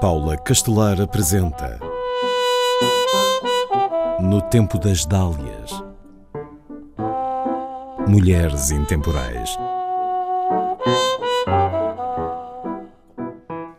Paula Castelar apresenta No Tempo das Dálias Mulheres Intemporais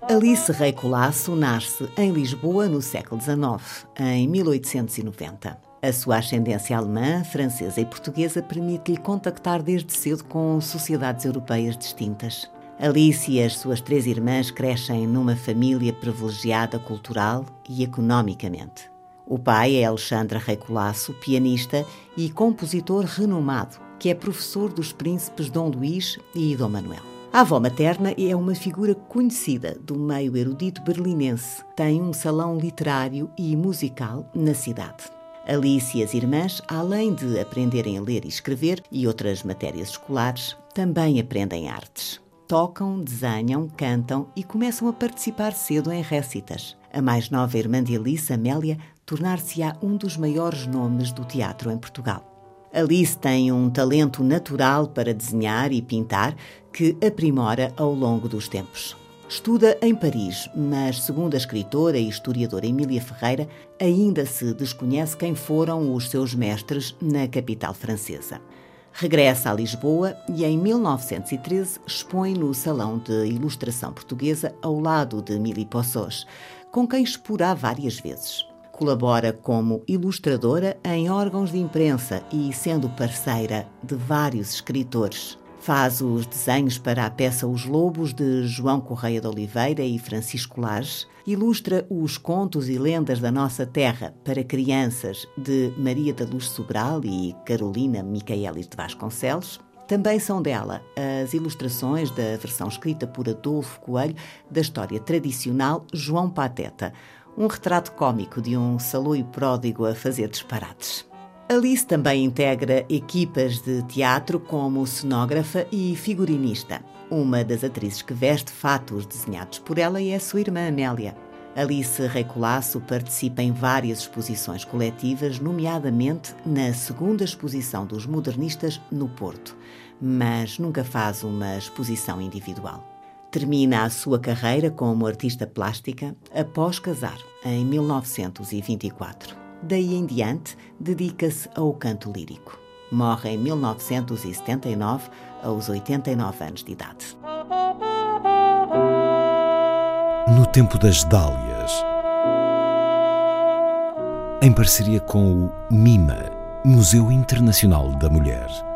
Alice Rei Colasso nasce em Lisboa no século XIX, em 1890. A sua ascendência alemã, francesa e portuguesa permite-lhe contactar desde cedo com sociedades europeias distintas. Alice e as suas três irmãs crescem numa família privilegiada cultural e economicamente. O pai é Alexandre Rei Colasso, pianista e compositor renomado, que é professor dos príncipes Dom Luís e Dom Manuel. A avó materna é uma figura conhecida do meio erudito berlinense. Tem um salão literário e musical na cidade. Alice e as irmãs, além de aprenderem a ler e escrever e outras matérias escolares, também aprendem artes tocam, desenham, cantam e começam a participar cedo em récitas. A mais nova irmã de Alice, Amélia, tornar-se-á um dos maiores nomes do teatro em Portugal. Alice tem um talento natural para desenhar e pintar que aprimora ao longo dos tempos. Estuda em Paris, mas, segundo a escritora e historiadora Emília Ferreira, ainda se desconhece quem foram os seus mestres na capital francesa. Regressa a Lisboa e em 1913 expõe no Salão de Ilustração Portuguesa ao lado de Mili Poços, com quem expurá várias vezes. Colabora como ilustradora em órgãos de imprensa e sendo parceira de vários escritores. Faz os desenhos para a peça Os Lobos de João Correia de Oliveira e Francisco Lages. Ilustra os contos e lendas da nossa terra para crianças de Maria da Luz Sobral e Carolina Micaelis de Vasconcelos. Também são dela as ilustrações da versão escrita por Adolfo Coelho da história tradicional João Pateta, um retrato cômico de um saloio pródigo a fazer disparates. Alice também integra equipas de teatro como cenógrafa e figurinista. Uma das atrizes que veste fatos desenhados por ela é a sua irmã Amélia. Alice Recolasso participa em várias exposições coletivas, nomeadamente na segunda exposição dos modernistas no Porto, mas nunca faz uma exposição individual. Termina a sua carreira como artista plástica após casar, em 1924. Daí em diante, dedica-se ao canto lírico. Morre em 1979, aos 89 anos de idade. No Tempo das Dálias, em parceria com o MIMA, Museu Internacional da Mulher.